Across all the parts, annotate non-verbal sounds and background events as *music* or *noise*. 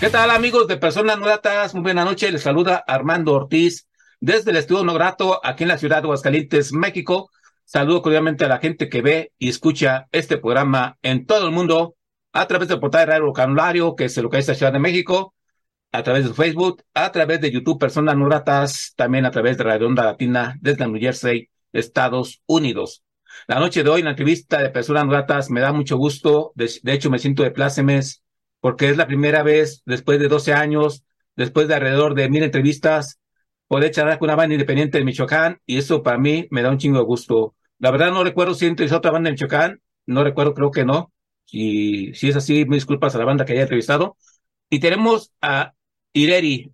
¿Qué tal amigos de Personas No Gratas? Muy buena noche, les saluda Armando Ortiz desde el Estudio No Grato aquí en la ciudad de Aguascalientes, México. Saludo cordialmente a la gente que ve y escucha este programa en todo el mundo a través del portal de Radio Vocabulario que se localiza en la Ciudad de México, a través de Facebook, a través de YouTube Personas No Gratas, también a través de Radio Onda Latina desde New Jersey, Estados Unidos. La noche de hoy, en la entrevista de Personas No Gratas, me da mucho gusto, de, de hecho me siento de plácemes porque es la primera vez después de 12 años, después de alrededor de mil entrevistas, poder charlar con una banda independiente de Michoacán y eso para mí me da un chingo de gusto. La verdad no recuerdo si es otra banda de Michoacán, no recuerdo, creo que no. Y si es así, me disculpas a la banda que haya entrevistado. Y tenemos a Ireri.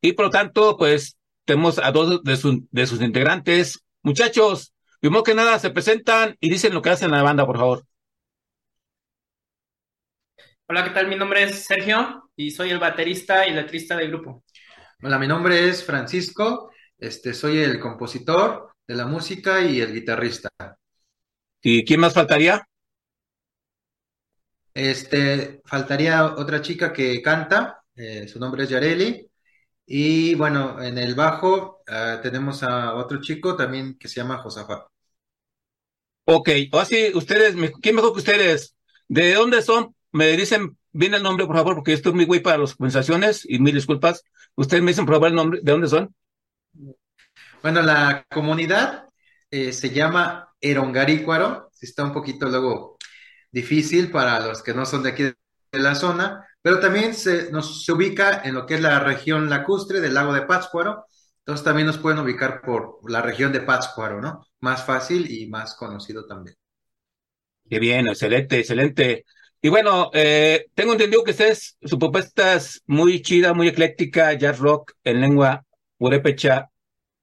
Y por lo tanto, pues tenemos a dos de, sus de sus integrantes. Muchachos, primero que nada, se presentan y dicen lo que hacen en la banda, por favor. Hola, ¿qué tal? Mi nombre es Sergio y soy el baterista y letrista del grupo. Hola, mi nombre es Francisco, este, soy el compositor de la música y el guitarrista. ¿Y quién más faltaría? Este, faltaría otra chica que canta, eh, su nombre es Yareli. Y bueno, en el bajo uh, tenemos a otro chico también que se llama Josafat. Ok, o así, ustedes, ¿quién mejor que ustedes? ¿De dónde son? Me dicen bien el nombre, por favor, porque yo estoy muy güey para las conversaciones y mil disculpas. Ustedes me dicen, por favor, el nombre, ¿de dónde son? Bueno, la comunidad eh, se llama Erongarícuaro. Está un poquito luego difícil para los que no son de aquí de la zona, pero también se, nos, se ubica en lo que es la región lacustre del lago de Pátzcuaro. Entonces también nos pueden ubicar por la región de Pátzcuaro, ¿no? Más fácil y más conocido también. Qué bien, excelente, excelente. Y bueno, eh, tengo entendido que ustedes, su propuesta es muy chida, muy ecléctica, jazz rock en lengua purépecha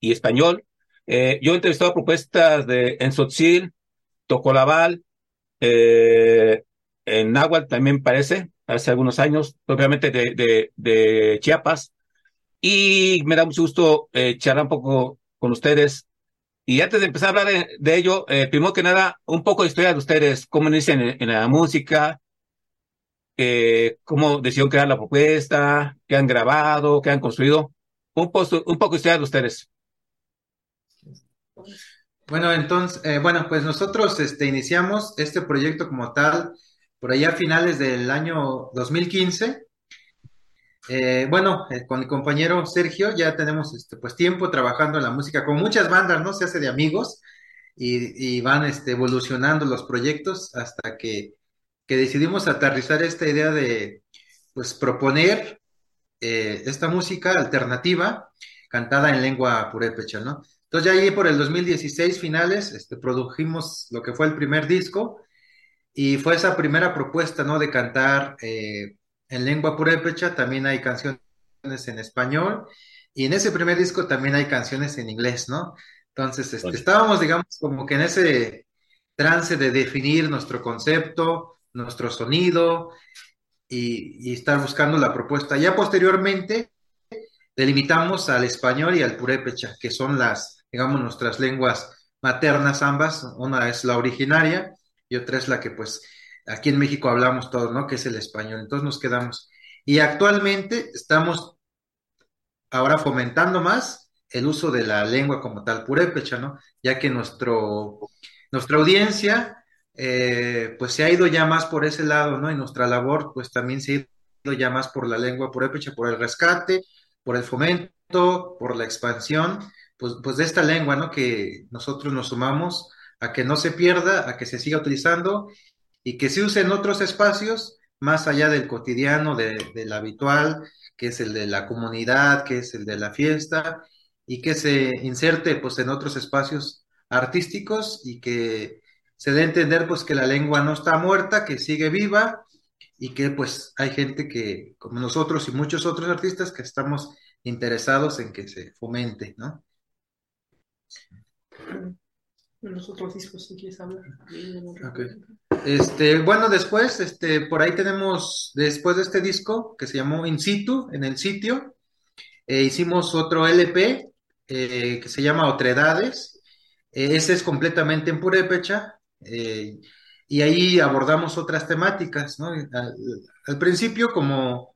y español. Eh, yo he entrevistado propuestas de en Sotzil, Tocolabal, eh, en Nahuatl también parece, hace algunos años, propiamente de, de, de, Chiapas. Y me da mucho gusto eh, charlar un poco con ustedes. Y antes de empezar a hablar de, de ello, eh, primero que nada, un poco de historia de ustedes, cómo inician en, en la música, eh, cómo decidieron crear la propuesta, qué han grabado, qué han construido. Un, posto, un poco de ustedes. Bueno, entonces, eh, bueno, pues nosotros este, iniciamos este proyecto como tal por allá a finales del año 2015. Eh, bueno, con mi compañero Sergio ya tenemos este, pues tiempo trabajando en la música con muchas bandas, ¿no? Se hace de amigos y, y van este, evolucionando los proyectos hasta que que decidimos aterrizar esta idea de, pues, proponer eh, esta música alternativa cantada en lengua purépecha, ¿no? Entonces ya ahí por el 2016 finales, este, produjimos lo que fue el primer disco y fue esa primera propuesta, ¿no? De cantar eh, en lengua purépecha, también hay canciones en español y en ese primer disco también hay canciones en inglés, ¿no? Entonces, este, estábamos, digamos, como que en ese trance de definir nuestro concepto, nuestro sonido y, estar buscando la propuesta. Ya posteriormente delimitamos al español y al purépecha, que son las, digamos, nuestras lenguas maternas ambas. Una es la originaria y otra es la que pues aquí en México hablamos todos, ¿no? Que es el español. Entonces nos quedamos. Y actualmente estamos ahora fomentando más el uso de la lengua como tal purépecha, ¿no? Ya que nuestro, nuestra audiencia eh, pues se ha ido ya más por ese lado, ¿no? Y nuestra labor, pues también se ha ido ya más por la lengua purépecha, por el rescate, por el fomento, por la expansión, pues, pues de esta lengua, ¿no? Que nosotros nos sumamos a que no se pierda, a que se siga utilizando y que se use en otros espacios más allá del cotidiano, de, del habitual, que es el de la comunidad, que es el de la fiesta, y que se inserte pues en otros espacios artísticos y que se dé a entender pues que la lengua no está muerta, que sigue viva y que pues hay gente que, como nosotros y muchos otros artistas, que estamos interesados en que se fomente, ¿no? Los otros discos, si quieres hablar. Okay. Este, bueno, después, este, por ahí tenemos, después de este disco, que se llamó In Situ, en el sitio, eh, hicimos otro LP, eh, que se llama Otredades, eh, ese es completamente en purépecha, eh, y ahí abordamos otras temáticas, ¿no? Al, al, principio como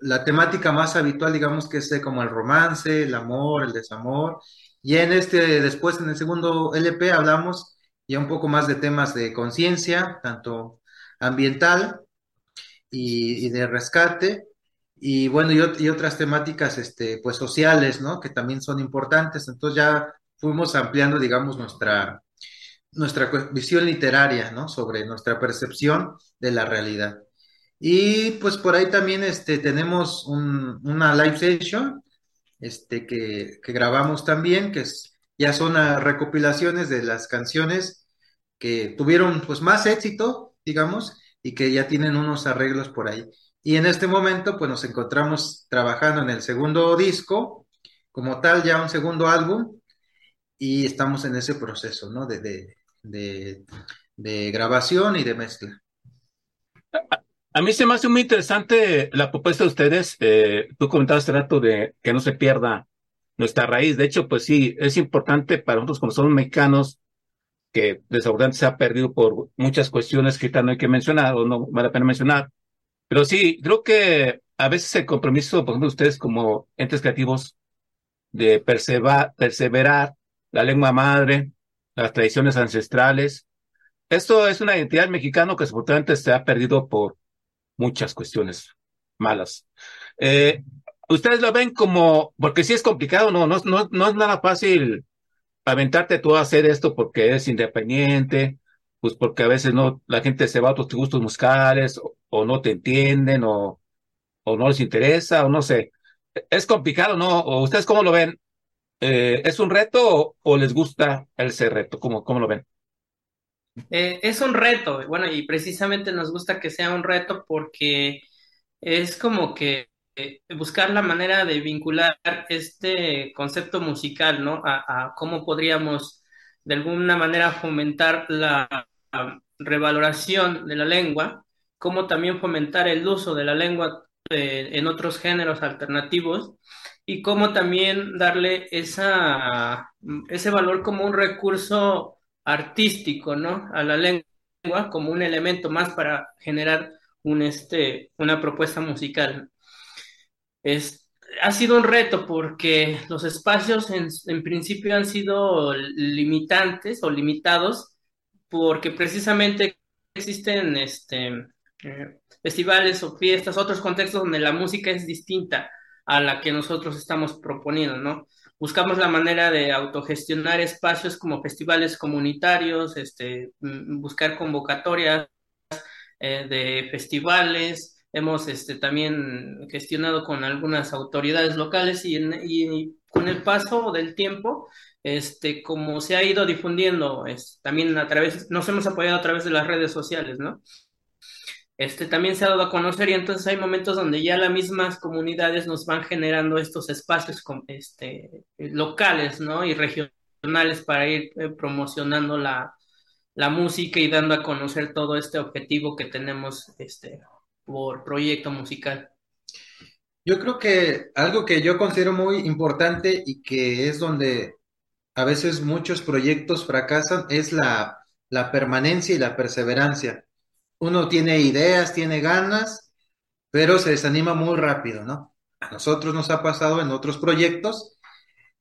la temática más habitual, digamos que es como el romance, el amor, el desamor, y en este, después en el segundo LP hablamos ya un poco más de temas de conciencia, tanto ambiental y, y, de rescate, y bueno, y, y, otras temáticas, este, pues sociales, ¿no? Que también son importantes, entonces ya fuimos ampliando, digamos, nuestra, nuestra visión literaria, ¿no? Sobre nuestra percepción de la realidad. Y pues por ahí también este, tenemos un, una live session este, que, que, grabamos también, que es, ya son recopilaciones de las canciones que tuvieron pues más éxito, digamos, y que ya tienen unos arreglos por ahí. Y en este momento pues nos encontramos trabajando en el segundo disco, como tal ya un segundo álbum, y estamos en ese proceso, ¿no? De, de, de, de grabación y de mezcla. A mí se me hace muy interesante la propuesta de ustedes. Eh, tú comentabas hace rato de que no se pierda nuestra raíz. De hecho, pues sí, es importante para nosotros como somos mexicanos, que desafortunadamente se ha perdido por muchas cuestiones que no hay que mencionar o no vale la pena mencionar. Pero sí, creo que a veces el compromiso, por ejemplo, ustedes como entes creativos, de perseverar la lengua madre, las tradiciones ancestrales. Esto es una identidad mexicana que desafortunadamente se ha perdido por muchas cuestiones malas. Eh, Ustedes lo ven como, porque sí es complicado, no, no, no, no es nada fácil aventarte tú a hacer esto porque eres independiente, pues porque a veces no, la gente se va a otros gustos musicales, o, o no te entienden, o, o no les interesa, o no sé. Es complicado, ¿no? ¿O ustedes cómo lo ven? Eh, ¿Es un reto o, les gusta ese reto? ¿Cómo, cómo lo ven? Eh, es un reto, bueno, y precisamente nos gusta que sea un reto porque es como que buscar la manera de vincular este concepto musical, ¿no? A, a cómo podríamos de alguna manera fomentar la revaloración de la lengua, cómo también fomentar el uso de la lengua eh, en otros géneros alternativos y cómo también darle ese valor como un recurso artístico, ¿no? A la lengua como un elemento más para generar un, este, una propuesta musical. Es, ha sido un reto porque los espacios en, en principio han sido limitantes o limitados porque precisamente existen este, eh, festivales o fiestas, otros contextos donde la música es distinta a la que nosotros estamos proponiendo, ¿no? Buscamos la manera de autogestionar espacios como festivales comunitarios, este, buscar convocatorias eh, de festivales, hemos este, también gestionado con algunas autoridades locales y, y, con el paso del tiempo, este, como se ha ido difundiendo, es, también a través, nos hemos apoyado a través de las redes sociales, ¿no? Este, también se ha dado a conocer y entonces hay momentos donde ya las mismas comunidades nos van generando estos espacios este, locales y regionales para ir eh, promocionando la, música y dando a conocer todo este objetivo que tenemos este, por proyecto musical. Yo creo que algo que yo considero muy importante y que es donde a veces muchos proyectos fracasan es la permanencia y la perseverancia uno tiene ideas, tiene ganas, pero se desanima muy rápido, ¿no? A nosotros nos ha pasado en otros proyectos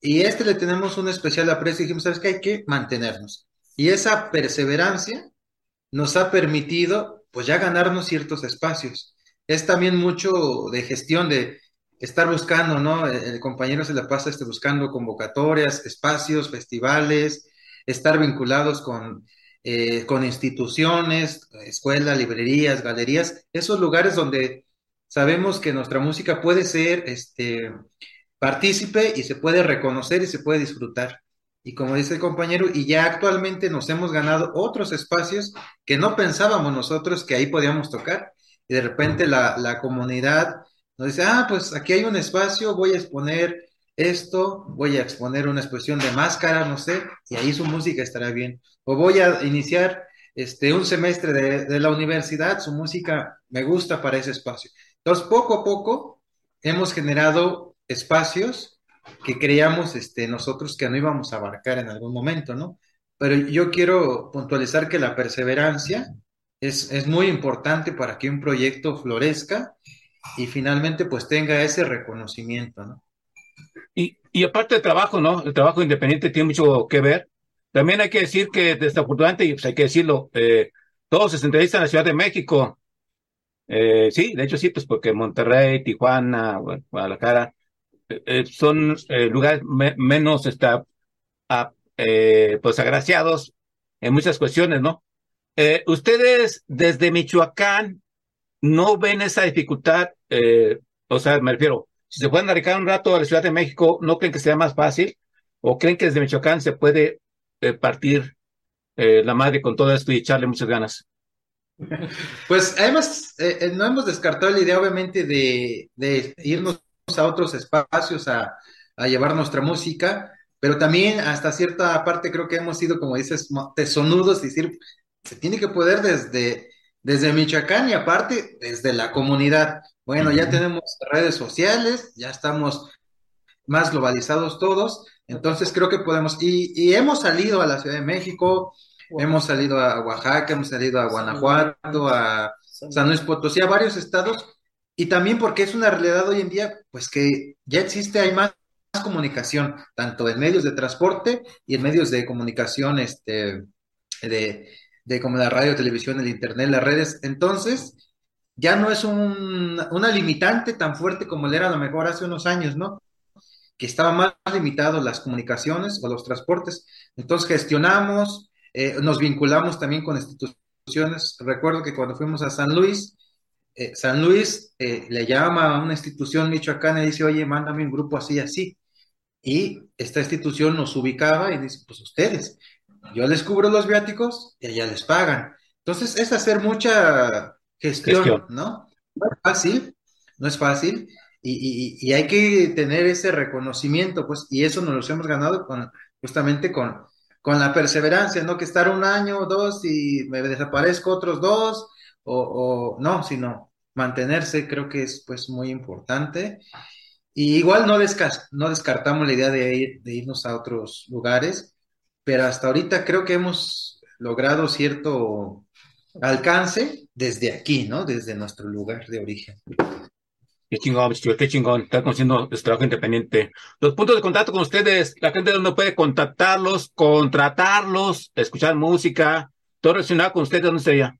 y este le tenemos un especial aprecio dijimos, ¿sabes qué? Hay que mantenernos. Y esa perseverancia nos ha permitido, pues ya ganarnos ciertos espacios. Es también mucho de gestión, de estar buscando, ¿no? El, compañero se la pasa este, buscando convocatorias, espacios, festivales, estar vinculados con eh, con instituciones, escuelas, librerías, galerías, esos lugares donde sabemos que nuestra música puede ser este, partícipe y se puede reconocer y se puede disfrutar. y como dice el compañero, y ya actualmente nos hemos ganado otros espacios que no pensábamos nosotros que ahí podíamos tocar. Y de repente la, la comunidad nos dice, ah, pues aquí hay un espacio, voy a exponer esto, voy a exponer una exposición de máscara, no sé, y ahí su música estará bien. O voy a iniciar este, un semestre de, la universidad, su música me gusta para ese espacio. Entonces, poco a poco hemos generado espacios que creíamos este, nosotros que no íbamos a abarcar en algún momento, ¿no? Pero yo quiero puntualizar que la perseverancia es, es muy importante para que un proyecto florezca y finalmente pues tenga ese reconocimiento, ¿no? Y, y aparte del trabajo, ¿no? El trabajo independiente tiene mucho que ver. También hay que decir que desafortunadamente, pues hay que decirlo, eh, todos se centralizan en la Ciudad de México. Eh, sí, de hecho sí, pues porque Monterrey, Tijuana, Guadalajara, eh, son eh, lugares menos está, eh, pues agraciados en muchas cuestiones, ¿no? ustedes desde Michoacán no ven esa dificultad, o sea, me refiero, si se pueden dedicar un rato a la Ciudad de México, ¿no creen que sea más fácil? ¿O creen que desde Michoacán se puede partir la madre con todo esto y echarle muchas ganas? *laughs* Pues además, no hemos descartado la idea, obviamente, de, irnos a otros espacios a, llevar nuestra música, pero también hasta cierta parte creo que hemos sido, como dices, tesonudos y decir, se tiene que poder desde, desde Michoacán y aparte desde la comunidad. Bueno, ya tenemos redes sociales, ya estamos más globalizados todos, entonces creo que podemos, y, y hemos salido a la Ciudad de México, hemos salido a Oaxaca, hemos salido a Guanajuato, a San Luis Potosí, a varios estados, y también porque es una realidad hoy en día, pues que ya existe, hay más, comunicación, tanto en medios de transporte y en medios de comunicación, este, de, de como la radio, televisión, el internet, las redes. Entonces, ya no es un, una limitante tan fuerte como era a lo mejor hace unos años, ¿no? Que estaba más limitado las comunicaciones o los transportes. Entonces gestionamos, eh, nos vinculamos también con instituciones. Recuerdo que cuando fuimos a San Luis, eh, San Luis eh, le llama a una institución michoacana y dice, oye, mándame un grupo así, así. Y esta institución nos ubicaba y dice, pues ustedes, yo les cubro los viáticos y allá les pagan. Entonces es hacer mucha gestión, ¿no? No es fácil, no es fácil. Y, hay que tener ese reconocimiento, pues, y eso nos lo hemos ganado con, justamente con, con la perseverancia, ¿no? Que estar un año o dos y me desaparezco otros dos, o, no, sino mantenerse creo que es pues muy importante. Y igual no, no descartamos la idea de, ir, de irnos a otros lugares, pero hasta ahorita creo que hemos logrado cierto alcance desde aquí, ¿no? Desde nuestro lugar de origen. Qué chingón, qué chingón, está conociendo este trabajo independiente. Los puntos de contacto con ustedes, la gente no puede contactarlos, contratarlos, escuchar música, todo relacionado con ustedes, ¿dónde sería?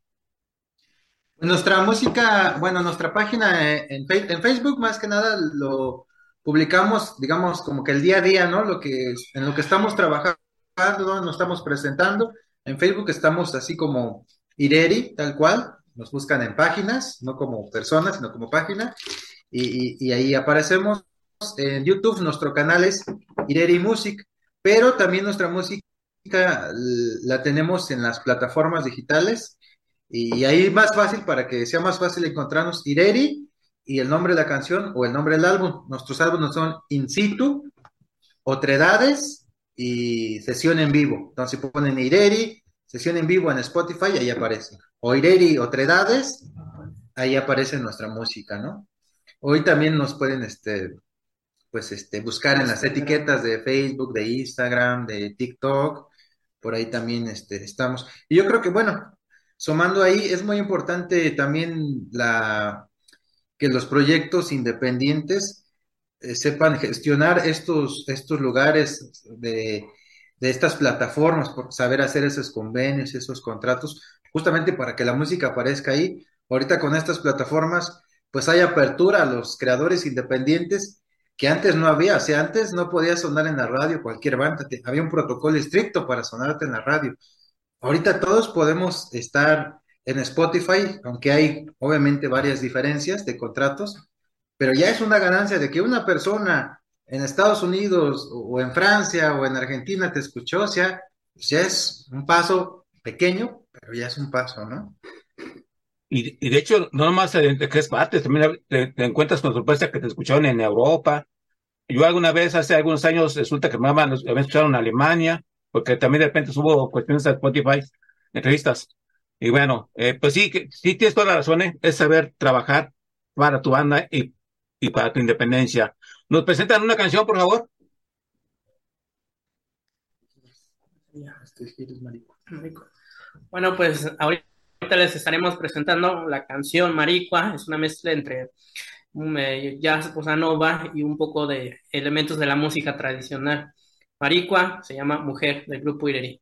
Nuestra música, bueno, nuestra página eh, en, en, Facebook más que nada lo publicamos, digamos, como que el día a día, ¿no? Lo que, en lo que estamos trabajando, nos estamos presentando. En Facebook estamos así como Ireri, tal cual. Nos buscan en páginas, no como personas, sino como página. Y, ahí aparecemos. En YouTube nuestro canal es Ireri Music, pero también nuestra música la tenemos en las plataformas digitales y ahí más fácil, para que sea más fácil encontrarnos, Ireri y el nombre de la canción o el nombre del álbum. Nuestros álbumes son In Situ, Otredades y Sesión en Vivo. Entonces ponen Ireri, Sesión en Vivo en Spotify, ahí aparece. O Ireri, Otredades, ahí aparece nuestra música, ¿no? Hoy también nos pueden, este, pues, este, buscar en las etiquetas de Facebook, de Instagram, de TikTok, por ahí también este, estamos. Y yo creo que, bueno, Sumando ahí, es muy importante también la, que los proyectos independientes eh, sepan gestionar estos, estos lugares de, de estas plataformas, por saber hacer esos convenios, esos contratos, justamente para que la música aparezca ahí. Ahorita con estas plataformas, pues hay apertura a los creadores independientes que antes no había, o sea, antes no podía sonar en la radio cualquier banda, había un protocolo estricto para sonarte en la radio. Ahorita todos podemos estar en Spotify, aunque hay obviamente varias diferencias de contratos, pero ya es una ganancia de que una persona en Estados Unidos o en Francia o en Argentina te escuchó, o sea, pues ya es un paso pequeño, pero ya es un paso, ¿no? Y, y de hecho, no nomás de, de es partes, también te, encuentras con sorpresa que te escucharon en Europa. Yo alguna vez, hace algunos años, resulta que me habían escuchado en Alemania, porque también de repente hubo cuestiones de Spotify, entrevistas. Y bueno, eh, pues sí, que, sí tienes toda la razón, ¿eh? es saber trabajar para tu banda y para tu independencia. ¿Nos presentan una canción, por favor? Bueno, pues ahorita les estaremos presentando la canción Maricua. Es una mezcla entre um, eh, jazz, bossa nova y un poco de elementos de la música tradicional. Maricua se llama Mujer del grupo Ireri.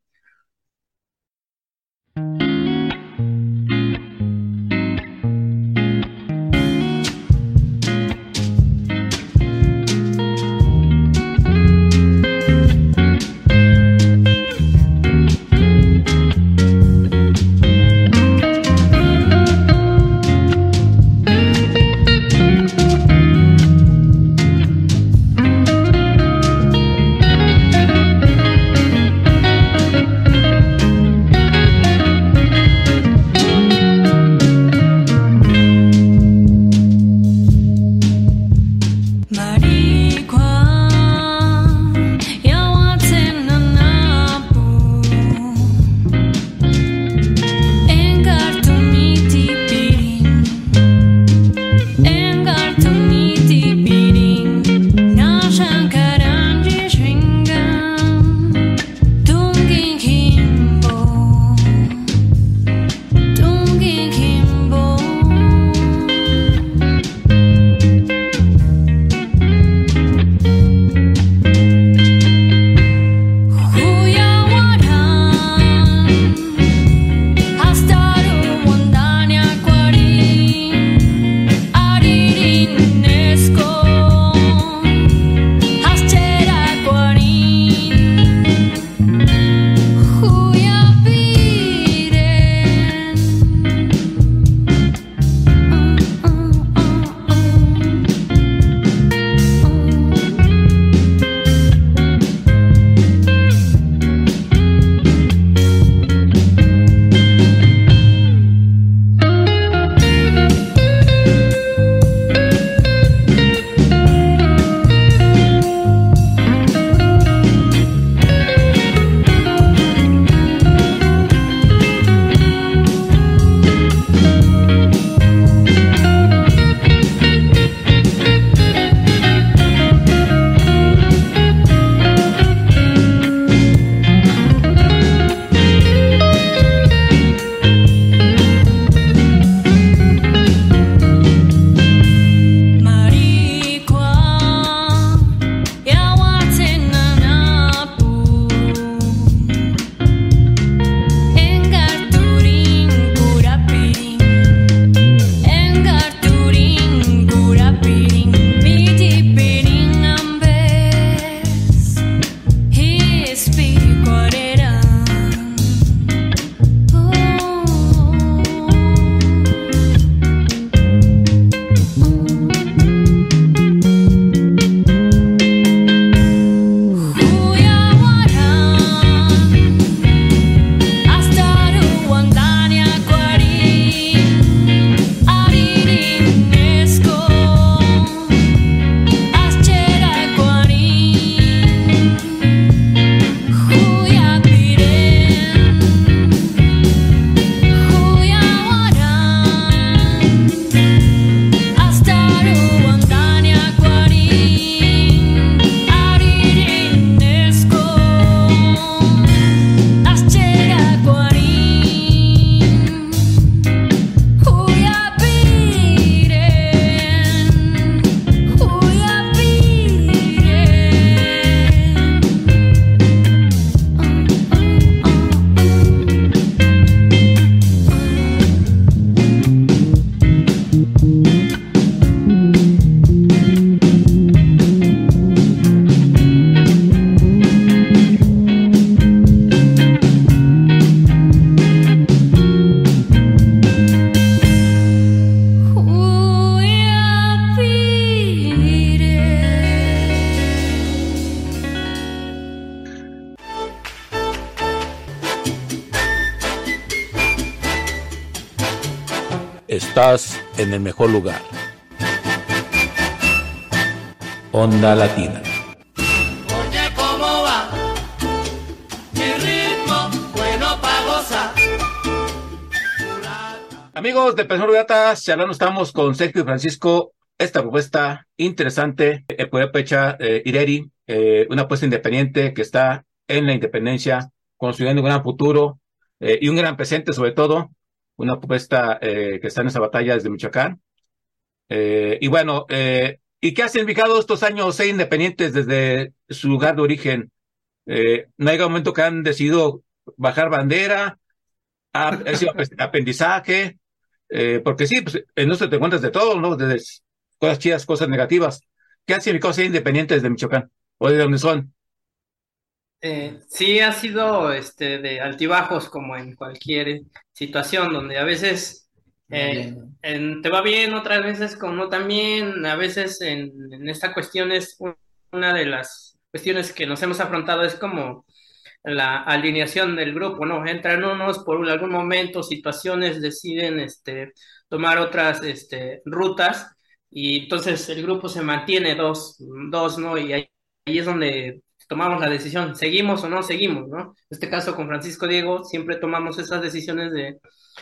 En el mejor lugar. Onda Latina. Oye, ¿cómo va? Mi ritmo, bueno para gozar. Amigos de Personas Gatas, hablando estamos con Sergio y Francisco. Esta propuesta interesante, eh, Puepecha eh, Ireri, eh, una apuesta independiente que está en la independencia, construyendo un gran futuro eh, y un gran presente, sobre todo, una propuesta eh, que está en esa batalla desde Michoacán. Eh, y bueno, eh, ¿y qué ha significado estos años ser independientes desde su lugar de origen? Eh, ¿No hay momento que han decidido bajar bandera? ¿Ha, sido ap- aprendizaje? Eh, porque sí, pues, en te encuentras de todo, ¿no? Desde cosas chidas, cosas negativas. ¿Qué ha significado ser independientes de Michoacán? ¿O de dónde son? Eh, sí ha sido este de altibajos como en cualquier situación donde a veces eh, en- te va bien, otras veces como bien, a veces en, en esta cuestión es un- una de las cuestiones que nos hemos afrontado es como la alineación del grupo, ¿no? Entran unos por algún momento, situaciones deciden este tomar otras este rutas y entonces el grupo se mantiene dos, dos, ¿no? Y ahí, ahí es donde tomamos la decisión, seguimos o no seguimos, ¿no? En este caso con Francisco Diego siempre tomamos esas decisiones de,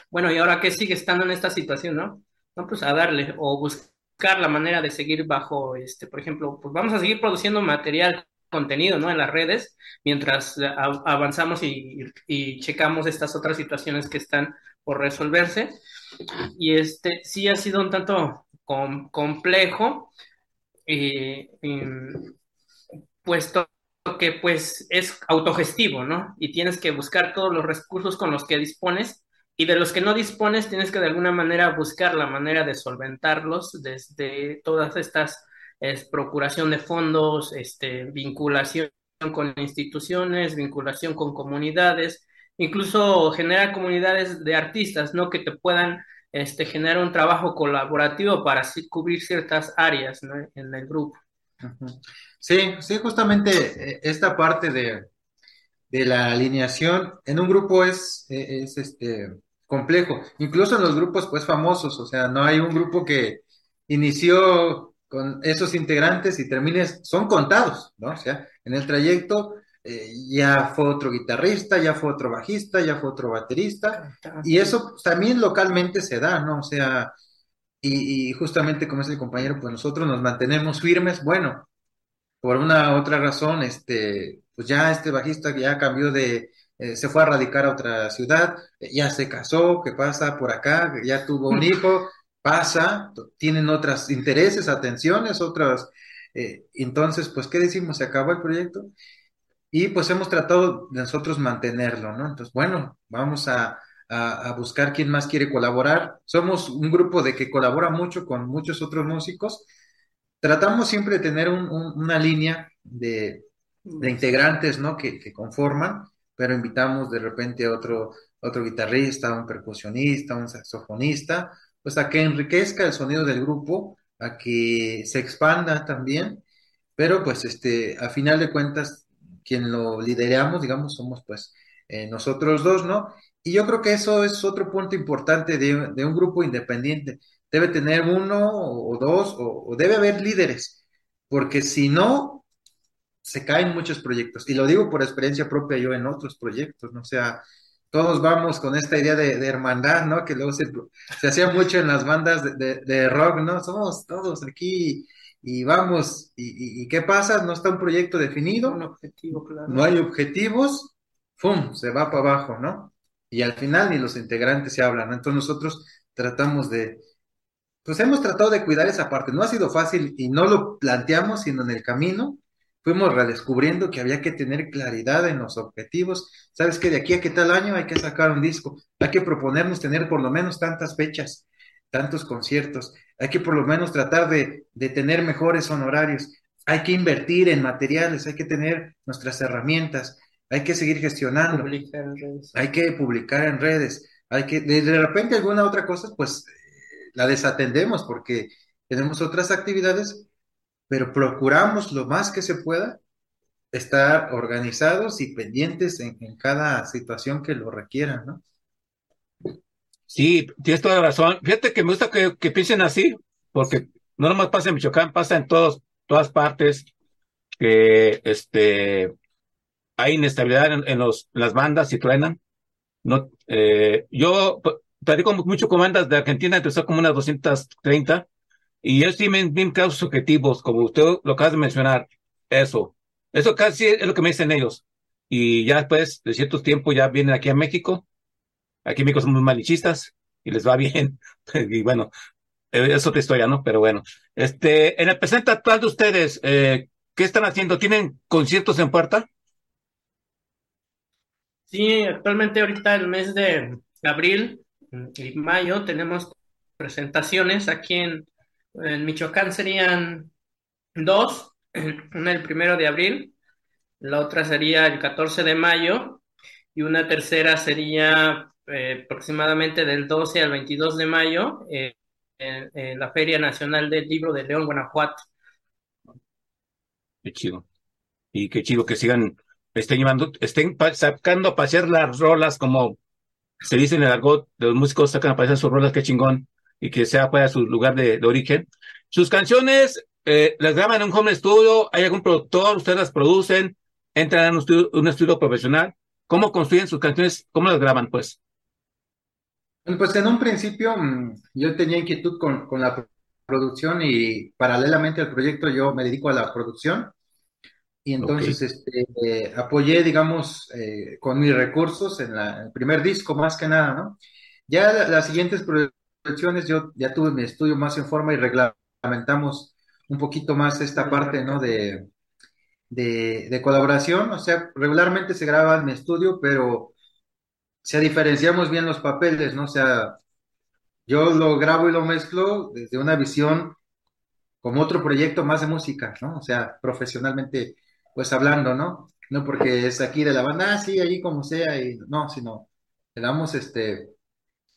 bueno, ¿y ahora qué sigue estando en esta situación, no? No, pues a darle o buscar la manera de seguir bajo, este, por ejemplo, pues vamos a seguir produciendo material, contenido, ¿no? En las redes, mientras avanzamos y, y checamos estas otras situaciones que están por resolverse. Y este sí ha sido un tanto com- complejo, y, puesto que pues es autogestivo, ¿no? Y tienes que buscar todos los recursos con los que dispones y de los que no dispones tienes que de alguna manera buscar la manera de solventarlos desde todas estas es, procuración de fondos, este, vinculación con instituciones, vinculación con comunidades, incluso generar comunidades de artistas, ¿no? Que te puedan este, generar un trabajo colaborativo para así cubrir ciertas áreas. En el grupo. Ujú. Sí, sí, justamente eh, esta parte de, de la alineación en un grupo es, eh, es este complejo, incluso en los grupos pues famosos, o sea, no hay un grupo que inició con esos integrantes y termines, son contados, ¿no? O sea, en el trayecto eh, ya fue otro guitarrista, ya fue otro bajista, ya fue otro baterista, y eso también localmente se da, ¿no? O sea, y, y justamente como es el compañero, pues nosotros nos mantenemos firmes, bueno, por una otra razón, este, pues ya este bajista ya cambió de, eh, se fue a radicar a otra ciudad, ya se casó, que pasa por acá, ya tuvo un *laughs* hijo, pasa, tienen otros intereses, atenciones, otras, eh, entonces, pues, ¿qué decimos? Se acabó el proyecto y pues hemos tratado de nosotros mantenerlo, ¿no? Entonces, bueno, vamos a, a, a buscar quién más quiere colaborar. Somos un grupo de que colabora mucho con muchos otros músicos. Tratamos siempre de tener un- un- una línea de, de integrantes, ¿no? Que, que conforman, pero invitamos de repente a otro, otro guitarrista, un percusionista, un saxofonista, pues a que enriquezca el sonido del grupo, a que se expanda también, pero pues este, a final de cuentas, quien lo lideramos, digamos, somos pues eh, nosotros dos, ¿no? Y yo creo que eso es otro punto importante de, de un grupo independiente. Debe tener uno o, dos, o, o debe haber líderes, porque si no, se caen muchos proyectos. Y lo digo por experiencia propia yo en otros proyectos, ¿no? O sea, todos vamos con esta idea de, de hermandad, ¿no? Que luego se, se hacía mucho en las bandas de, de- de rock, ¿no? Somos todos aquí y vamos, y, y- y ¿qué pasa? No está un proyecto definido, Un objetivo, claro. no hay objetivos, ¡fum! Se va para abajo, ¿no? Y al final ni los integrantes se hablan, ¿no? Entonces nosotros tratamos de, pues hemos tratado de cuidar esa parte. No ha sido fácil y no lo planteamos, sino en el camino fuimos redescubriendo que había que tener claridad en los objetivos. ¿Sabes que De aquí a qué tal año hay que sacar un disco, hay que proponernos tener por lo menos tantas fechas, tantos conciertos, hay que por lo menos tratar de, de tener mejores honorarios, hay que invertir en materiales, hay que tener nuestras herramientas, hay que seguir gestionando. Publicar en redes. hay que publicar en redes, hay que, de, de repente alguna otra cosa, pues la desatendemos porque tenemos otras actividades, pero procuramos lo más que se pueda estar organizados y pendientes en, en cada situación que lo requiera, ¿no? Sí, tienes toda la razón. Fíjate que me gusta que, que piensen así, porque no nomás pasa en Michoacán, pasa en todos, todas partes, que este hay inestabilidad en, en los, las bandas y truenan. No, eh, yo platico mucho con bandas de Argentina, empezó como unas 230, y ellos tienen bien claros sus objetivos, como usted lo acaba de mencionar, eso. Eso casi es lo que me dicen ellos. Y ya después de ciertos tiempos ya vienen aquí a México. Aquí en México somos malichistas y les va *laughs* bien. Y bueno, eh, es otra historia, ¿no? Pero bueno. Este, en el presente actual de ustedes, eh, ¿qué están haciendo? ¿Tienen conciertos en puerta? Sí, actualmente ahorita el mes de abril y mayo tenemos presentaciones aquí en, Michoacán serían dos, *clears throat* una el primero de abril, la otra sería el 14 de mayo y una tercera sería eh, aproximadamente del 12 al 22 de mayo eh, en, la Feria Nacional del Libro de León, Guanajuato. Qué chido. Y qué chido que sigan, estén llevando, estén sacando a pasear las rolas como se dice en el argot de los músicos, sacan a pasear sus rolas, qué chingón, y que sea fuera su lugar de, de origen. Sus canciones, eh, las graban en un home studio, hay algún productor, ustedes las producen, entran en un estudio, un estudio profesional. ¿Cómo construyen sus canciones? ¿Cómo las graban, pues? Pues en un principio mm, yo tenía inquietud con, con la pro- producción y paralelamente al proyecto yo me dedico a la producción y entonces este, eh, apoyé, digamos, eh, con mis recursos en la- en el primer disco más que nada, ¿no? Ya la- las siguientes producciones yo ya tuve mi estudio más en forma y reglamentamos un poquito más esta parte, ¿no? De, de, de colaboración, o sea, regularmente se graba en mi estudio, pero se diferenciamos bien los papeles, ¿no? O sea, yo lo grabo y lo mezclo desde una visión como otro proyecto más de música, ¿no? O sea, profesionalmente, pues hablando, ¿no? No porque es aquí de la banda, ah, sí, allí como sea, y no, sino le damos este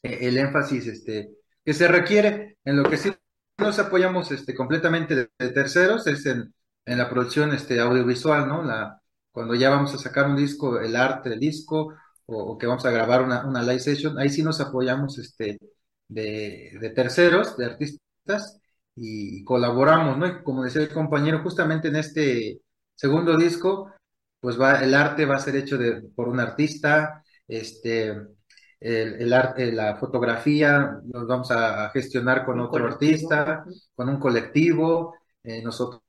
e- el énfasis este que se requiere en lo que sí nos apoyamos este completamente de, de terceros es en, en la producción este audiovisual, ¿no? La cuando ya vamos a sacar un disco, el arte del disco o, que vamos a grabar una, una live session, ahí sí nos apoyamos este de, de terceros, de artistas y colaboramos, ¿no? Y como decía el compañero, justamente en este segundo disco, pues va, el arte va a ser hecho de, por un artista, este, el, el arte, la fotografía, nos vamos a, a gestionar con Un otro colectivo. artista, con un colectivo, eh, nosotros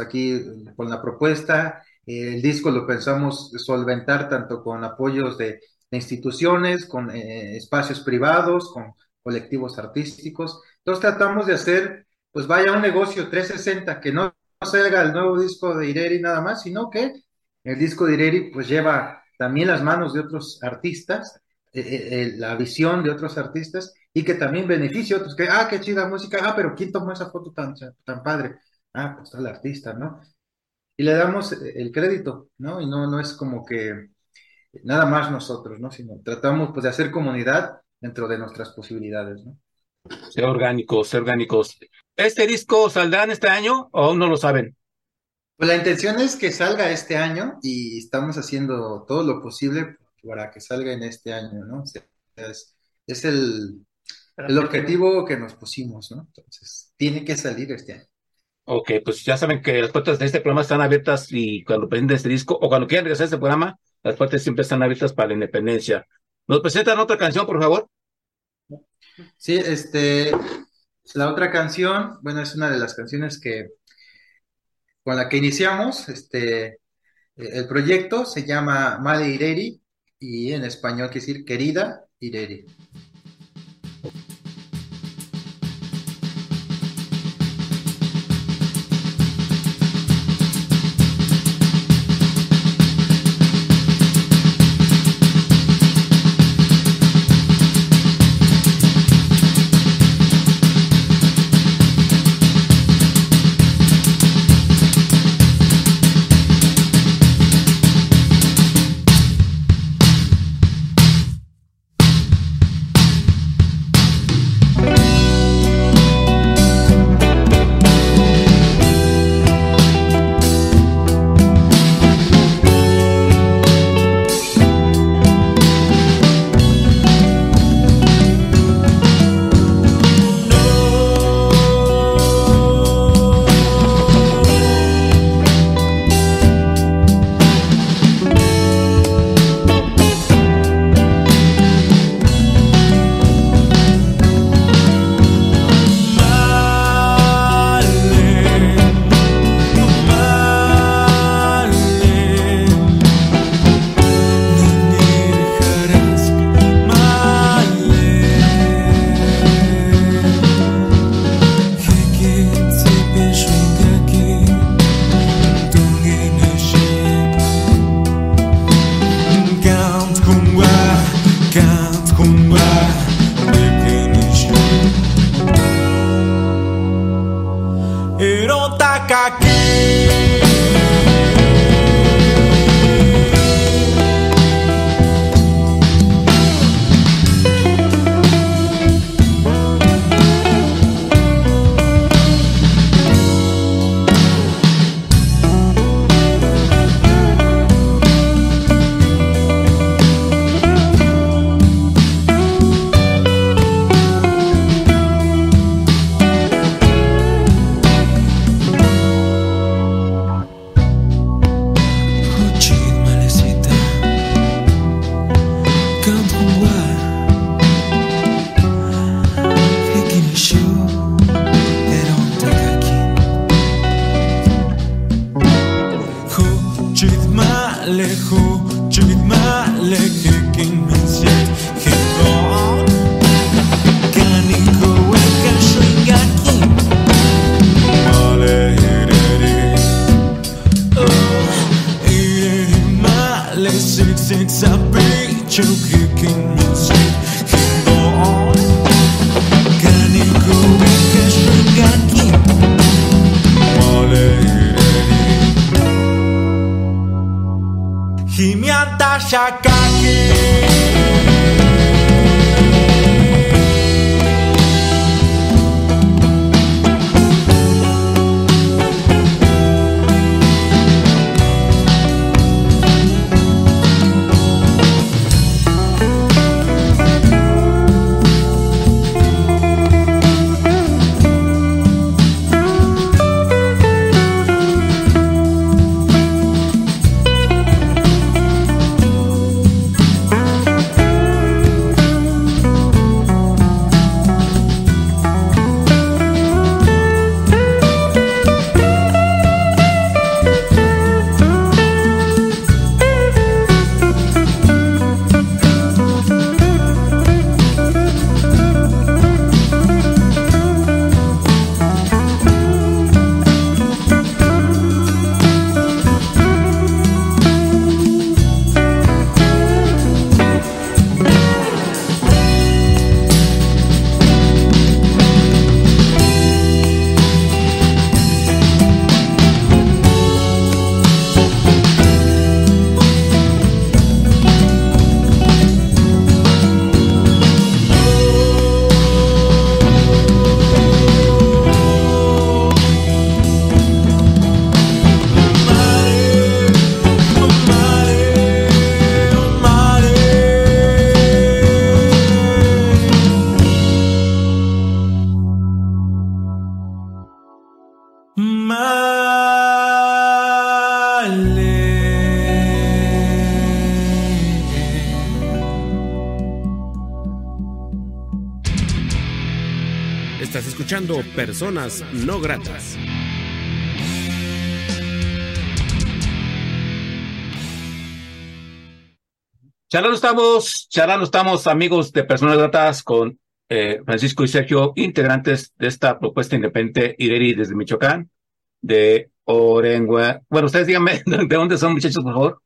aquí con la propuesta, eh, el disco lo pensamos solventar tanto con apoyos de, de instituciones, con eh, espacios privados, con colectivos artísticos. Entonces tratamos de hacer, pues vaya un negocio 360, que no salga el nuevo disco de Ireri nada más, sino que el disco de Ireri pues lleva también las manos de otros artistas, eh, eh, eh, la visión de otros artistas y que también beneficie a otros, que, ah, qué chida música, ah, pero ¿quién tomó esa foto tan, tan padre? Ah, pues el artista, ¿no? Y le damos el crédito, ¿no? Y no, no es como que nada más nosotros, ¿no? Sino tratamos pues de hacer comunidad dentro de nuestras posibilidades, ¿no? Ser orgánicos, ser orgánicos. ¿Este disco saldrá en este año o aún no lo saben? Pues la intención es que salga este año y estamos haciendo todo lo posible para que salga en este año, ¿no? O sea, es, es el, el objetivo que nos pusimos, ¿no? Entonces, tiene que salir este año. Ok, pues ya saben que las puertas de este programa están abiertas y cuando presenten este disco o cuando quieran regresar a este programa, las puertas siempre están abiertas para la independencia. ¿Nos presentan otra canción, por favor? Sí, este, la otra canción, bueno, es una de las canciones que con la que iniciamos, este, el proyecto se llama Male Ireri y en español quiere decir querida Ireri. Personas no gratas. Charlando estamos, charlando estamos, amigos de Personas Gratas, con eh, Francisco y Sergio, integrantes de esta propuesta independiente IRERI desde Michoacán, de Orengua. Bueno, ustedes díganme *laughs* de dónde son, muchachos, por favor.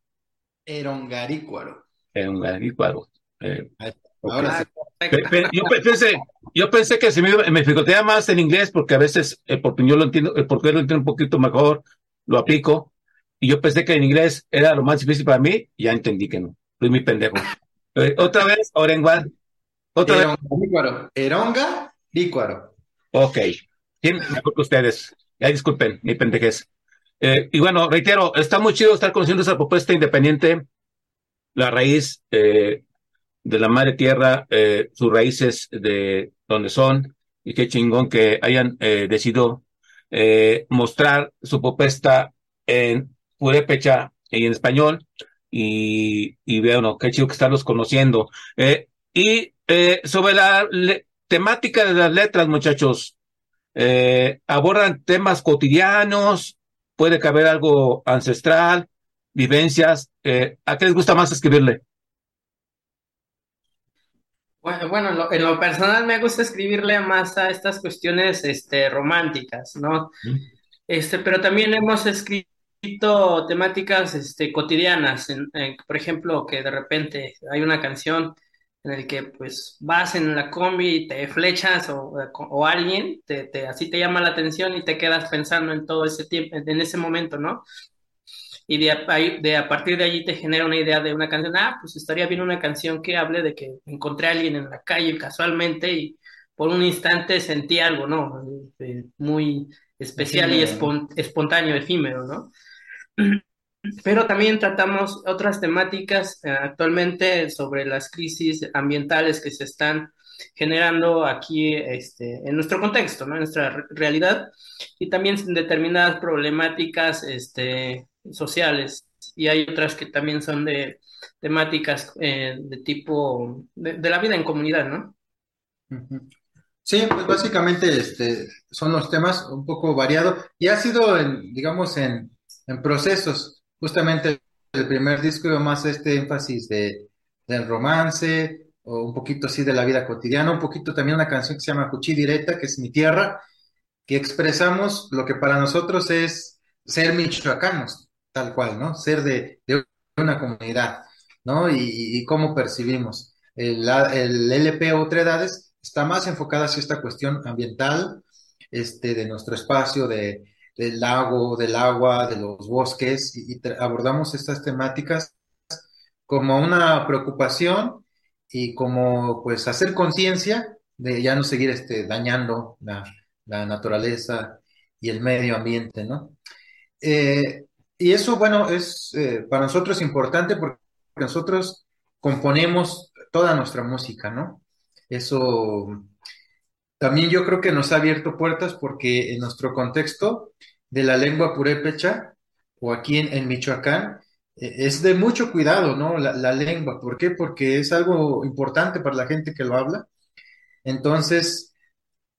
Erongarícuaro. Erongarícuaro. Eh, Ahora yo, pensé, yo pensé que se me, me más en inglés porque a veces, eh, porque yo lo entiendo, eh, porque lo entiendo un poquito mejor, lo aplico. Y yo pensé que en inglés era lo más difícil para mí, y ya entendí que no. Soy mi pendejo. *laughs* Eh, otra vez, Orengua. Otra vez. Eronga, Lícuaro. Ok. ¿Quién mejor que ustedes? Ya disculpen, mi pendejez. y bueno, reitero, está muy chido estar conociendo esa propuesta independiente. La raíz, eh, de la madre tierra, eh, sus raíces de donde son, y qué chingón que hayan eh, decidido eh, mostrar su propuesta en purépecha y en español, y, y bueno, qué chido que estarlos conociendo. y sobre la temática de las letras, muchachos, abordan temas cotidianos, puede caber algo ancestral, vivencias, ¿a qué les gusta más escribirle? Bueno, en lo, personal me gusta escribirle más a estas cuestiones este, románticas, ¿no? Este, pero también hemos escrito temáticas este, cotidianas, por ejemplo, que de repente hay una canción en el que pues vas en la combi y te flechas o, o alguien, te, te, así te llama la atención y te quedas pensando en todo ese tiempo, en ese momento, ¿no? Y de, de, a partir de allí te genera una idea de una canción, ah, pues estaría bien una canción que hable de que encontré a alguien en la calle casualmente y por un instante sentí algo, ¿no? Muy especial y espontáneo, efímero, ¿no? *clears throat* Pero también tratamos otras temáticas eh, actualmente sobre las crisis ambientales que se están generando aquí este, en nuestro contexto, ¿no? en nuestra realidad, y también determinadas problemáticas este, sociales. Y hay otras que también son de temáticas eh, de tipo de, la vida en comunidad, ¿no? Sí, pues básicamente este, son los temas un poco variados y ha sido, en, digamos, en, en procesos justamente el primer disco más este énfasis de, del romance, o un poquito así de la vida cotidiana, un poquito también una canción que se llama Cuchí Directa, que es Mi Tierra, que expresamos lo que para nosotros es ser michoacanos, tal cual, ¿no? Ser de, una comunidad, ¿no? Y, cómo percibimos. El, el LP Edades está más enfocada hacia esta cuestión ambiental, este, de nuestro espacio, de, del lago, del agua, de los bosques, y, abordamos estas temáticas como una preocupación y como pues hacer conciencia de ya no seguir este, dañando la, naturaleza y el medio ambiente, ¿no? Eh, y eso, bueno, es eh, para nosotros importante porque nosotros componemos toda nuestra música, ¿no? Eso también yo creo que nos ha abierto puertas porque en nuestro contexto de la lengua purépecha o aquí en, Michoacán e, es de mucho cuidado, ¿no? La, lengua. ¿Por qué? Porque es algo importante para la gente que lo habla. Entonces,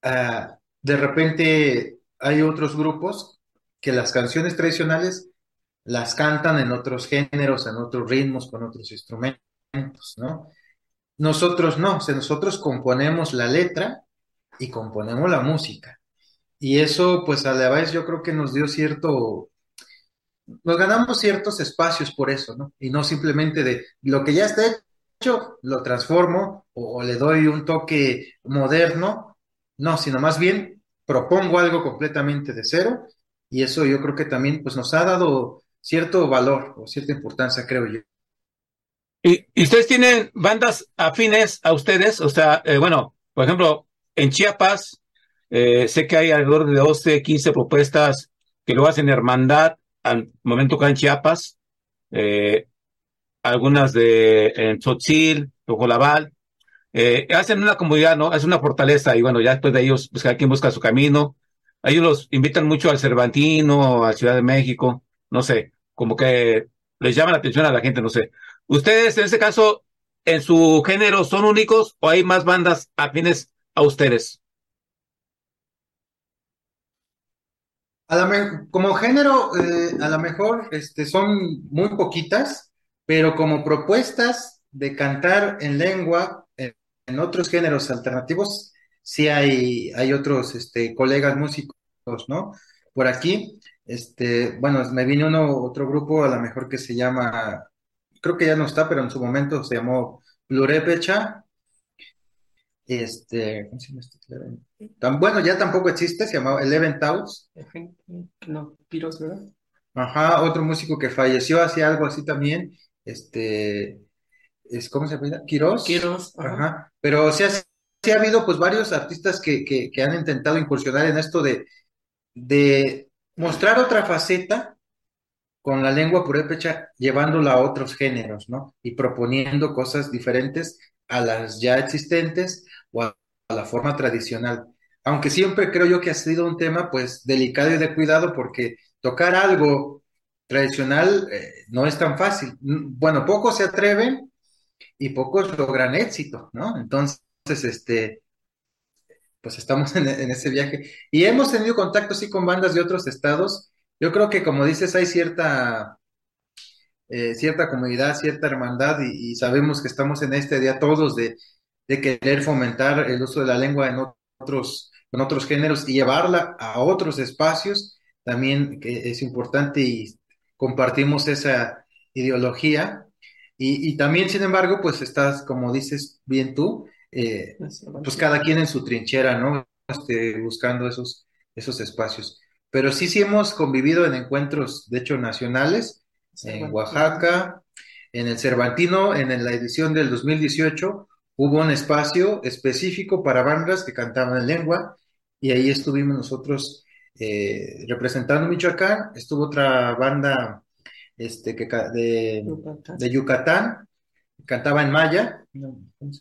ah, de repente hay otros grupos que las canciones tradicionales las cantan en otros géneros, en otros ritmos, con otros instrumentos, ¿no? Nosotros no, o sea, nosotros componemos la letra y componemos la música. Y eso, pues a la vez yo creo que nos dio cierto, nos ganamos ciertos espacios por eso, ¿no? Y no simplemente de lo que ya está hecho, lo transformo o, le doy un toque moderno, no, sino más bien propongo algo completamente de cero y eso yo creo que también pues nos ha dado cierto valor o cierta importancia, creo yo. ¿Y, ustedes tienen bandas afines a ustedes? O sea, eh, bueno, por ejemplo, en Chiapas, eh, sé que hay alrededor de 12, 15 propuestas que lo hacen hermandad al momento que en Chiapas, eh, algunas de en Tzotzil, Tojolabal, hacen una comunidad, ¿no? Es una fortaleza y bueno, ya después de ellos, pues cada quien busca su camino. Ellos los invitan mucho al Cervantino, a Ciudad de México, no sé, como que les llama la atención a la gente, no sé. ¿Ustedes en este caso, en su género, son únicos o hay más bandas afines a ustedes? A como género, eh, a lo mejor este, son muy poquitas, pero como propuestas de cantar en lengua, en, otros géneros alternativos, sí hay, hay otros este, colegas músicos, ¿no? Por aquí, este, bueno, me vino uno, otro grupo, a lo mejor que se llama, creo que ya no está, pero en su momento se llamó Plurepecha, este, ¿cómo se llama este? Tan, bueno, ya tampoco existe, se llamaba Eleven Taus. No, Piros, ¿verdad? Ajá, otro músico que falleció hacía algo así también, este, es, ¿cómo se llama? Quiroz. Quiroz. Ajá. Pero sí ha, sí ha habido pues varios artistas que, que, que han intentado incursionar en esto de, de mostrar otra faceta con la lengua purépecha, llevándola a otros géneros, ¿no? Y proponiendo cosas diferentes a las ya existentes o a, la forma tradicional. Aunque siempre creo yo que ha sido un tema pues delicado y de cuidado porque tocar algo tradicional eh, no es tan fácil. Bueno, pocos se atreven y pocos logran éxito, ¿no? Entonces, este, pues estamos *laughs* en, ese viaje. Y hemos tenido contacto, sí, con bandas de otros estados. Yo creo que, como dices, hay cierta eh, cierta comunidad, cierta hermandad y, sabemos que estamos en este día todos de, querer fomentar el uso de la lengua en otros, en otros géneros y llevarla a otros espacios, también que es importante y compartimos esa ideología. Y, y también, sin embargo, pues estás, como dices bien tú, eh, pues cada quien en su trinchera, ¿no? Este, buscando esos, esos espacios. Pero sí, sí hemos convivido en encuentros, de hecho, nacionales, en Oaxaca, en el Cervantino, en la edición del 2018, hubo un espacio específico para bandas que cantaban en lengua, y ahí estuvimos nosotros eh, representando Michoacán, estuvo otra banda este, que, ca- de, de Yucatán, cantaba en maya, no, ¿cómo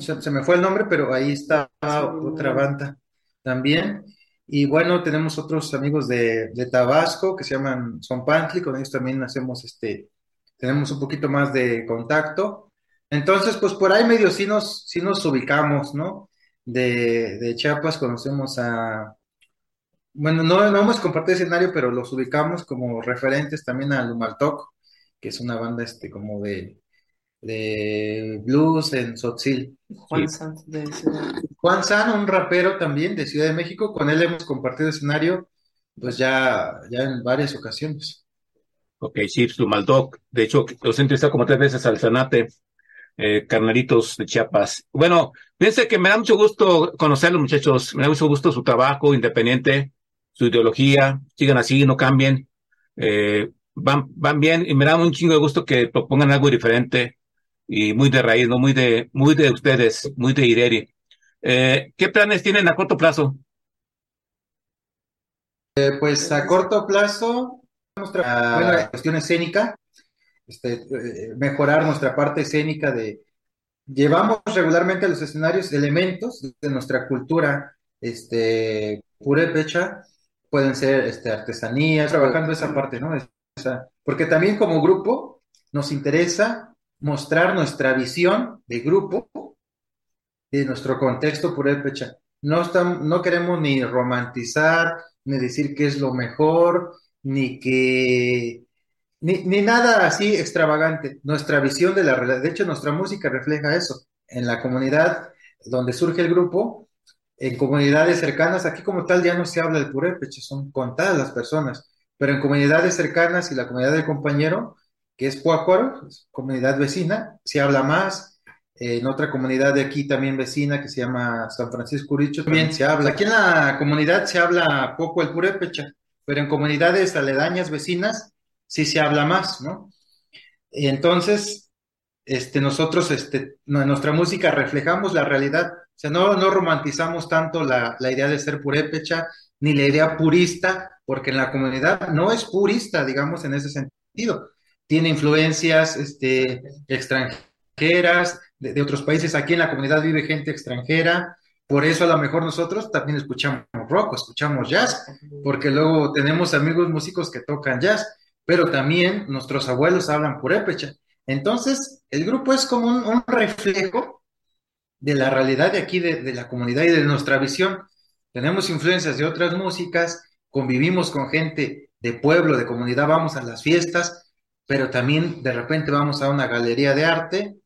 se me fue el nombre, pero ahí está otra banda también. Y bueno, tenemos otros amigos de, de Tabasco que se llaman Zompantli, con ellos también hacemos este, tenemos un poquito más de contacto. Entonces, pues por ahí medio sí nos, sí nos ubicamos, ¿no? De, de Chiapas conocemos a, bueno, no, no hemos compartido escenario, pero los ubicamos como referentes también a Lumaltoc, que es una banda este como de, de blues en Tzotzil. Juan Sanz de Ciudad. Juan San, un rapero también de Ciudad de México, con él hemos compartido escenario pues ya, ya en varias ocasiones. Ok, sí, su Maldoc. De hecho, los he entrevistado como tres veces al Zanate, eh, carnalitos de Chiapas. Bueno, fíjense que me da mucho gusto conocerlos, muchachos. Me da mucho gusto su trabajo independiente, su ideología. Sigan así, no cambien. Eh, van, van bien y me da un chingo de gusto que propongan algo diferente y muy de raíz, ¿no? Muy de, muy de ustedes, muy de Ireri. Eh, ¿qué planes tienen a corto plazo? Eh, pues a corto plazo, nuestra bueno, la cuestión escénica, este, eh, mejorar nuestra parte escénica de llevamos regularmente a los escenarios elementos de nuestra cultura este, purépecha, pueden ser este, artesanías, trabajando esa parte, ¿no? Esa- porque también como grupo nos interesa mostrar nuestra visión de grupo de nuestro contexto purépecha. No, estamos, no queremos ni romantizar, ni decir que es lo mejor, ni que ni, ni nada así extravagante. Nuestra visión de la realidad, de hecho, nuestra música refleja eso. En la comunidad donde surge el grupo, en comunidades cercanas, aquí como tal ya no se habla del purépecha, son contadas las personas, pero en comunidades cercanas y la comunidad del compañero, que es Cuácuaro, es comunidad vecina, se habla más. En otra comunidad de aquí también vecina que se llama San Francisco Uricho también se habla. Aquí en la comunidad se habla poco el purépecha, pero en comunidades aledañas vecinas sí se habla más, ¿no? Entonces, este, nosotros, este, en nuestra música reflejamos la realidad, o sea, no, no romantizamos tanto la, la idea de ser purépecha, ni la idea purista, porque en la comunidad no es purista, digamos, en ese sentido. Tiene influencias, este, extranjeras, de, otros países. Aquí en la comunidad vive gente extranjera, por eso a lo mejor nosotros también escuchamos rock, escuchamos jazz, porque luego tenemos amigos músicos que tocan jazz pero también nuestros abuelos hablan purépecha. Entonces, el grupo es como un, reflejo de la realidad de aquí, de la comunidad y de nuestra visión. Tenemos influencias de otras músicas, convivimos con gente de pueblo, de comunidad, vamos a las fiestas, pero también de repente vamos a una galería de arte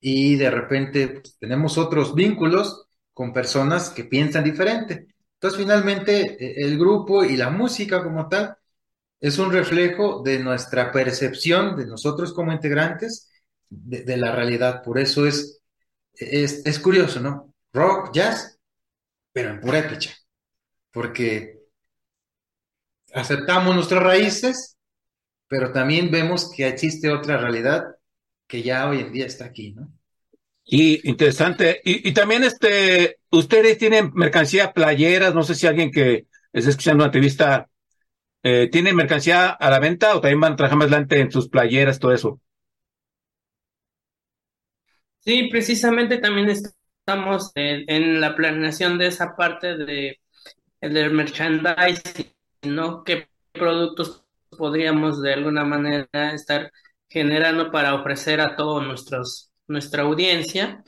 y de repente pues, tenemos otros vínculos con personas que piensan diferente. Entonces, finalmente, eh, el grupo y la música como tal es un reflejo de nuestra percepción de nosotros como integrantes de, la realidad. Por eso es, es, es curioso, ¿no? Rock, jazz, pero en purépecha, porque aceptamos nuestras raíces, pero también vemos que existe otra realidad que ya hoy en día está aquí, ¿no? Y interesante. Y, y también este, ustedes tienen mercancía, playeras, no sé si alguien que está escuchando una entrevista eh, tiene mercancía a la venta o también van a trabajar más adelante en sus playeras, todo eso. Sí, precisamente también estamos en, en la planeación de esa parte de, del merchandising, ¿no? ¿Qué productos podríamos de alguna manera estar generando para ofrecer a nuestros, nuestra audiencia?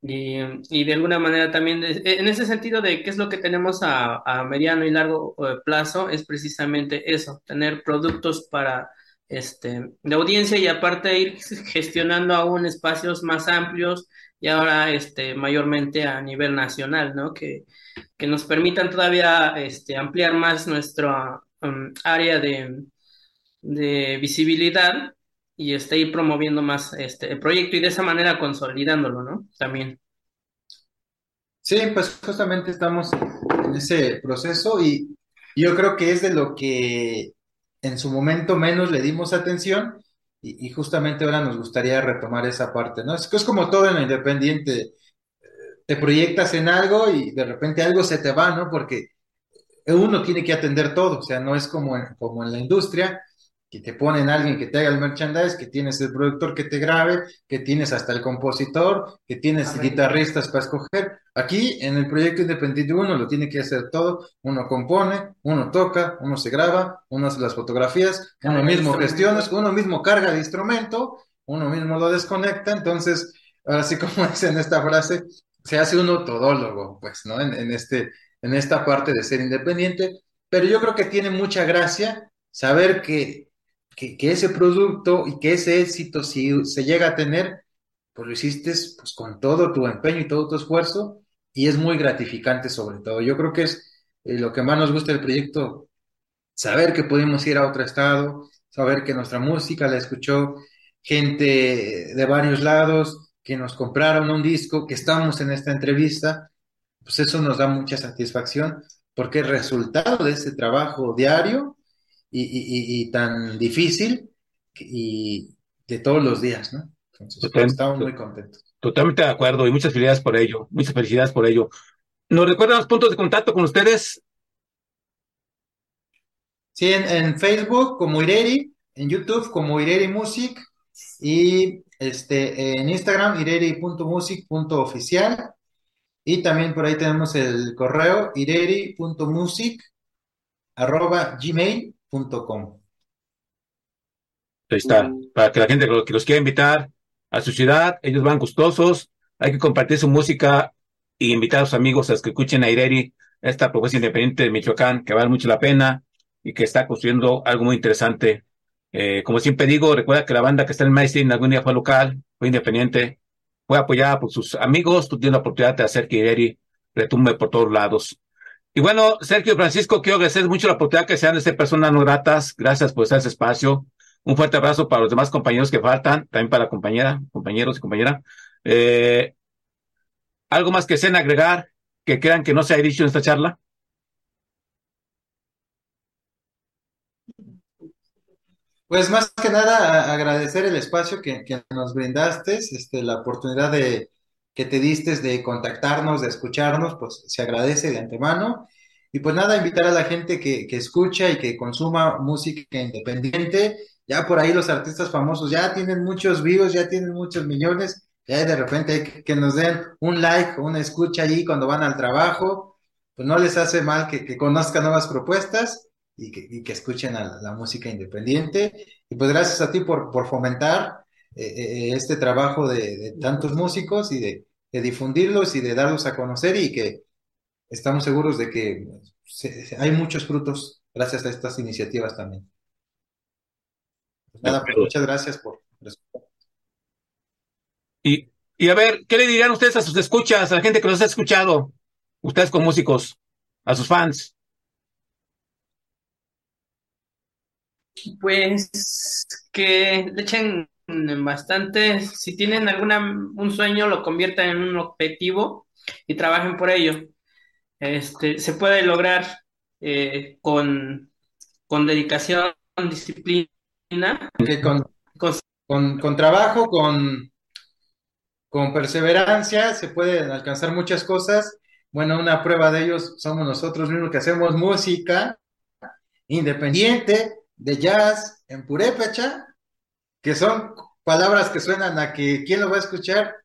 Y, y de alguna manera también, de- en ese sentido de qué es lo que tenemos a, a mediano y largo eh, plazo, es precisamente eso, tener productos para este, de audiencia y aparte ir gestionando aún espacios más amplios y ahora este, mayormente a nivel nacional, ¿no? Que, que nos permitan todavía este, ampliar más nuestra um, área de, de visibilidad y este, ir promoviendo más este el proyecto y de esa manera consolidándolo, ¿no? También. Sí, pues justamente estamos en ese proceso y yo creo que es de lo que en su momento menos le dimos atención y, justamente ahora nos gustaría retomar esa parte, ¿no? Es es como todo en lo independiente, te proyectas en algo y de repente algo se te va, ¿no? Porque uno tiene que atender todo, o sea, no es como en, como en la industria, que te ponen a alguien que te haga el merchandise, que tienes el productor que te grabe, que tienes hasta el compositor, que tienes guitarristas para escoger. Aquí en el proyecto independiente uno lo tiene que hacer todo, uno compone, uno toca, uno se graba, uno hace las fotografías, uno Carga mismo gestiona, uno mismo carga el instrumento, uno mismo lo desconecta, entonces, así *laughs* como dice en esta frase, se hace uno todólogo, pues, ¿no? En, en este, en esta parte de ser independiente, pero yo creo que tiene mucha gracia saber que, que, ese producto y que ese éxito, si se llega a tener, pues lo hiciste pues, con todo tu empeño y todo tu esfuerzo, y es muy gratificante sobre todo. Yo creo que es eh, lo que más nos gusta del proyecto, saber que pudimos ir a otro estado, saber que nuestra música la escuchó gente de varios lados, que nos compraron un disco, que estamos en esta entrevista, pues eso nos da mucha satisfacción, porque es resultado de ese trabajo diario y, y- y- y tan difícil y de todos los días, ¿no? Entonces, Total- estamos muy contentos. Totalmente de acuerdo y muchas felicidades por ello. Muchas felicidades por ello. ¿Nos recuerdan los puntos de contacto con ustedes? Sí, en, en Facebook como Ireri, en YouTube como Ireri Music y este, en Instagram ireri.music.oficial y también por ahí tenemos el correo ireri.music arroba gmail.com. Ahí está, para que la gente que los- que los quiera invitar a su ciudad, ellos van gustosos, hay que compartir su música y invitar a sus amigos a que escuchen a Ireri, esta propuesta independiente de Michoacán, que vale mucho la pena y que está construyendo algo muy interesante. Eh, como siempre digo, recuerda que la banda que está en Maestin algún día fue local, fue independiente, fue apoyada por sus amigos, tienes la oportunidad de hacer que Ireri retumbe por todos lados. Y bueno, Sergio Francisco, quiero agradecer mucho la oportunidad que sean de ser personas no gratas. Gracias por estar ese espacio. Un fuerte abrazo para los demás compañeros que faltan, también para la compañera, compañeros y compañera. Eh, ¿Algo más que sean agregar que crean que no se ha dicho en esta charla? Pues más que nada agradecer el espacio que, nos brindaste, este, la oportunidad de, que te diste de contactarnos, de escucharnos, pues se agradece de antemano. Y pues nada, invitar a la gente que, escucha y que consuma música independiente. Ya por ahí los artistas famosos ya tienen muchos views, ya tienen muchos millones. Ya de repente hay que, nos den un like, una escucha allí cuando van al trabajo. Pues no les hace mal que conozcan nuevas propuestas y que, y que escuchen a la, la música independiente. Y pues gracias a ti por, por fomentar eh, eh, este trabajo de, de tantos músicos y de, de difundirlos y de darlos a conocer y que estamos seguros de que se- hay muchos frutos gracias a estas iniciativas también. Pues nada, pues muchas gracias por... Y, y a ver, ¿qué le dirán ustedes a sus escuchas, a la gente que los ha escuchado? Ustedes como músicos, a sus fans. Pues que le echen bastante, si tienen alguna un sueño, lo conviertan en un objetivo y trabajen por ello. Este, se puede lograr eh, con, con dedicación, disciplina, que con, con con, trabajo, con, con perseverancia, se pueden alcanzar muchas cosas. Bueno, una prueba de ellos somos nosotros mismos que hacemos música independiente de jazz en purépecha, que son palabras que suenan a que quién lo va a escuchar,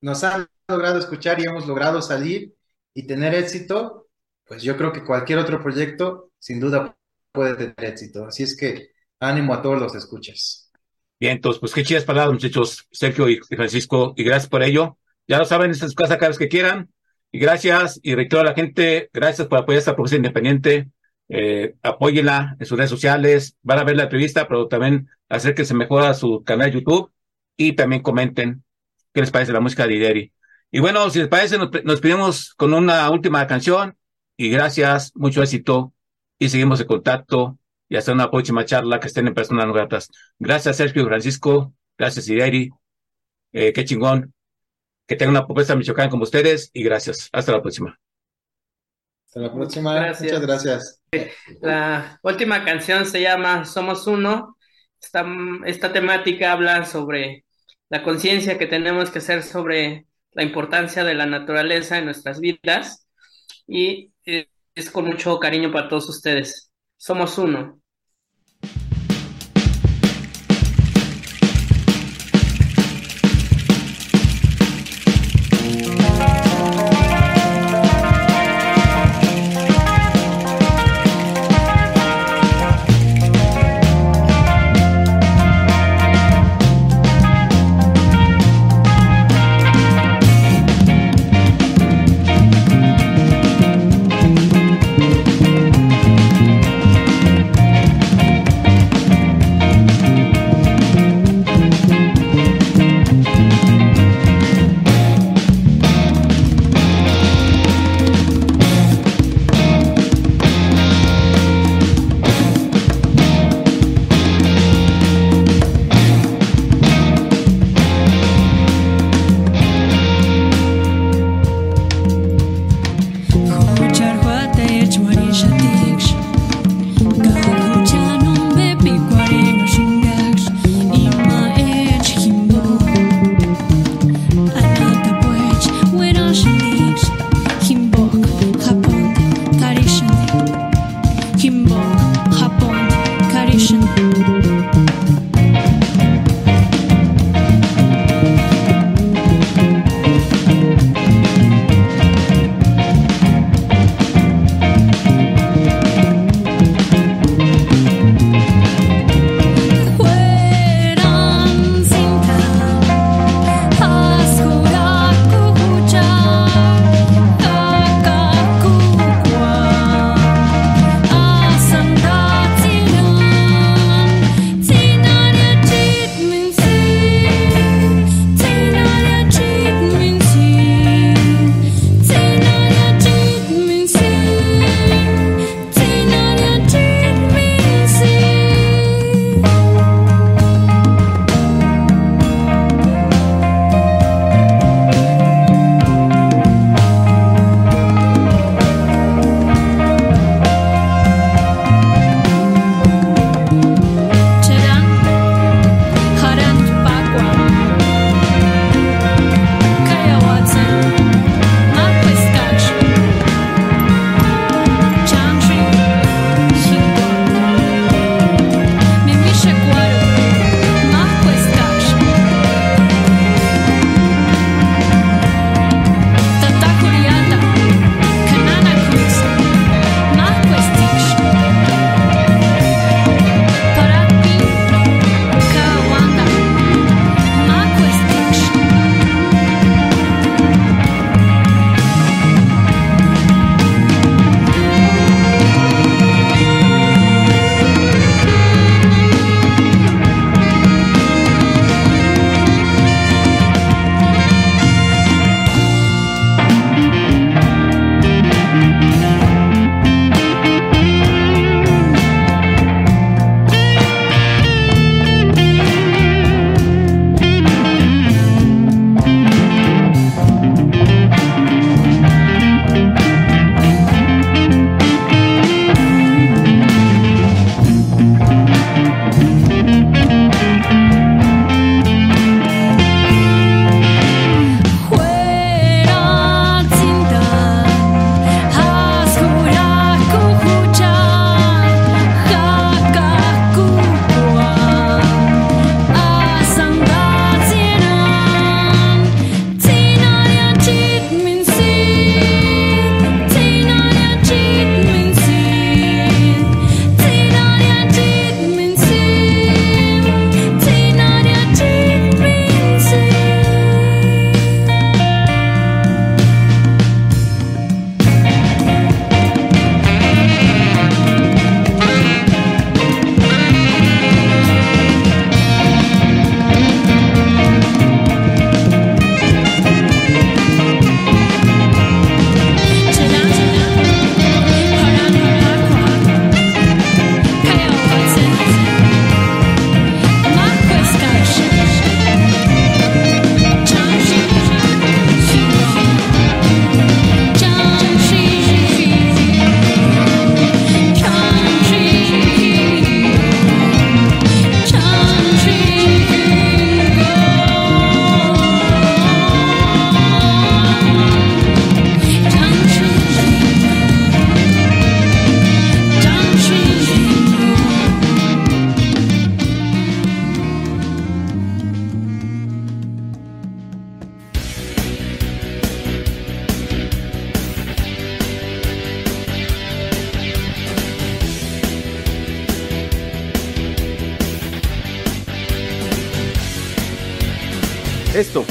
nos han logrado escuchar y hemos logrado salir y tener éxito, pues yo creo que cualquier otro proyecto sin duda puede tener éxito. Así es que ánimo a todos los escuchas. Bien, entonces, pues qué chidas palabras, muchachos, Sergio y Francisco, y gracias por ello. Ya lo saben, esta es su casa cada vez que quieran. Y gracias, y reitero a la gente, gracias por apoyar esta propuesta independiente. Eh, apóyenla en sus redes sociales, van a ver la entrevista, pero también acérquense mejor a su canal de YouTube y también comenten qué les parece la música de Ideri. Y bueno, si les parece, nos, nos pedimos con una última canción y gracias, mucho éxito y seguimos en contacto y hasta una próxima charla que estén en personas no gratas. Gracias, Sergio Francisco. Gracias, Ideri. Eh, qué chingón. Que tengan una propuesta Michoacán como ustedes y gracias. Hasta la próxima. Hasta la próxima. Gracias. Muchas gracias. La última canción se llama Somos Uno. Esta, temática habla sobre la conciencia que tenemos que hacer sobre la importancia de la naturaleza en nuestras vidas y eh, es con mucho cariño para todos ustedes. Somos uno.